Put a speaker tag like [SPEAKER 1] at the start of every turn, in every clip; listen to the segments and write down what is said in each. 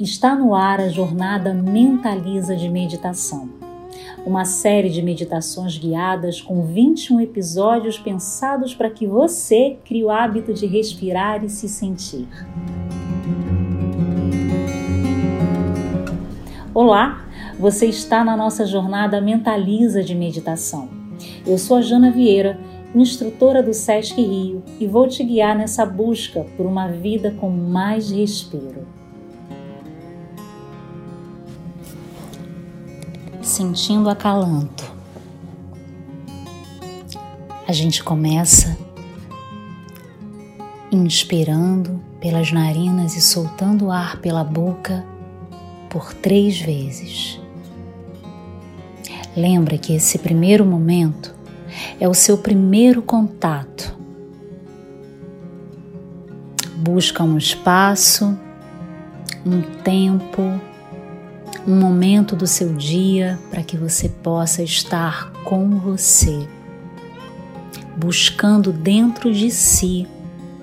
[SPEAKER 1] Está no ar a jornada Mentaliza de Meditação, uma série de meditações guiadas com 21 episódios pensados para que você crie o hábito de respirar e se sentir. Olá, você está na nossa jornada Mentaliza de Meditação. Eu sou a Jana Vieira, instrutora do SESC Rio, e vou te guiar nessa busca por uma vida com mais respiro. Sentindo acalanto. A gente começa inspirando pelas narinas e soltando o ar pela boca por três vezes. Lembra que esse primeiro momento é o seu primeiro contato. Busca um espaço, um tempo um momento do seu dia para que você possa estar com você, buscando dentro de si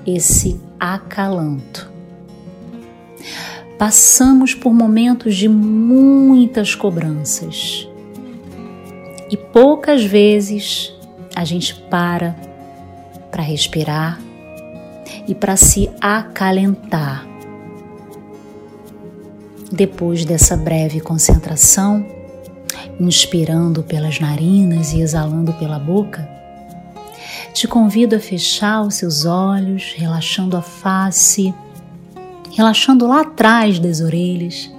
[SPEAKER 1] esse acalanto. Passamos por momentos de muitas cobranças e poucas vezes a gente para para respirar e para se acalentar depois dessa breve concentração, inspirando pelas narinas e exalando pela boca, te convido a fechar os seus olhos, relaxando a face, relaxando lá atrás das orelhas,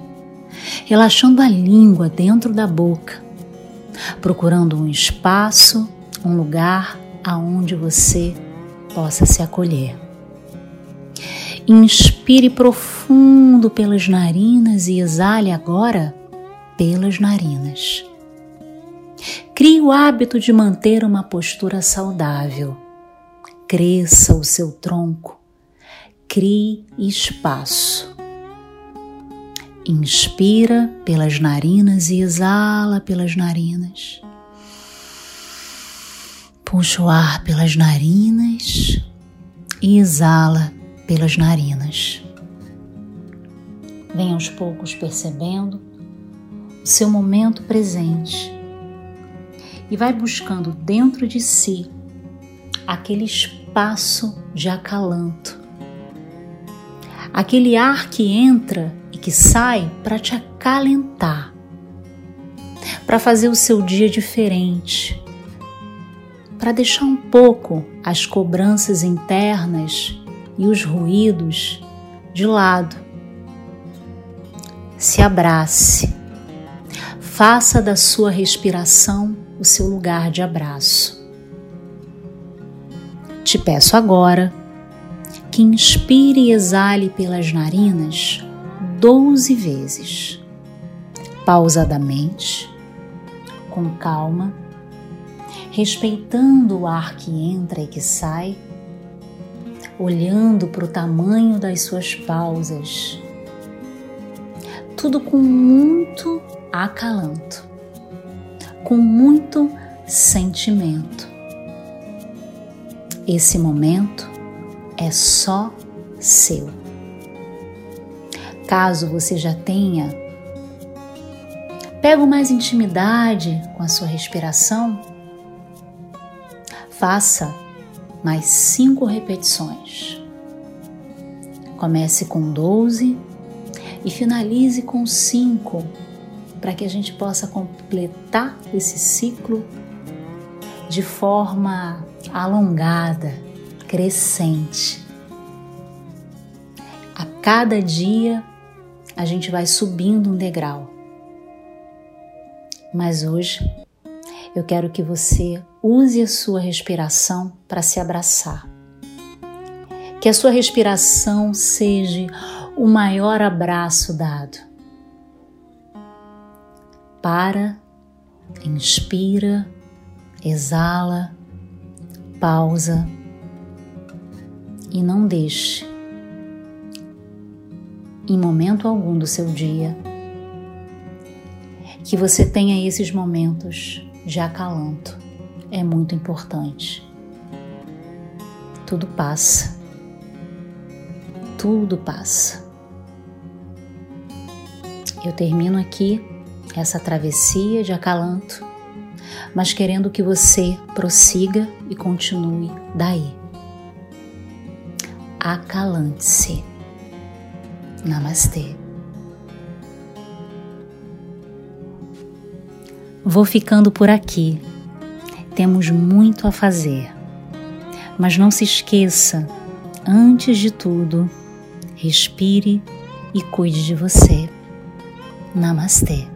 [SPEAKER 1] relaxando a língua dentro da boca, procurando um espaço, um lugar aonde você possa se acolher. Inspire profundo pelas narinas e exale agora pelas narinas. Crie o hábito de manter uma postura saudável. Cresça o seu tronco. Crie espaço. Inspira pelas narinas e exala pelas narinas. Puxa o ar pelas narinas e exala pelas narinas. Venha aos poucos percebendo o seu momento presente e vai buscando dentro de si aquele espaço de acalanto, aquele ar que entra e que sai para te acalentar, para fazer o seu dia diferente, para deixar um pouco as cobranças internas e os ruídos de lado. Se abrace. Faça da sua respiração o seu lugar de abraço. Te peço agora que inspire e exale pelas narinas doze vezes, pausadamente, com calma, respeitando o ar que entra e que sai olhando para o tamanho das suas pausas. Tudo com muito acalanto, com muito sentimento. Esse momento é só seu. Caso você já tenha pego mais intimidade com a sua respiração, faça mais cinco repetições. Comece com 12 e finalize com 5 para que a gente possa completar esse ciclo de forma alongada, crescente. A cada dia a gente vai subindo um degrau. Mas hoje eu quero que você use a sua respiração para se abraçar. Que a sua respiração seja o maior abraço dado. Para, inspira, exala, pausa e não deixe, em momento algum do seu dia, que você tenha esses momentos de acalanto. É muito importante. Tudo passa. Tudo passa. Eu termino aqui essa travessia de acalanto, mas querendo que você prossiga e continue daí. Acalante-se. Namastê. Vou ficando por aqui. Temos muito a fazer. Mas não se esqueça, antes de tudo, respire e cuide de você. Namastê.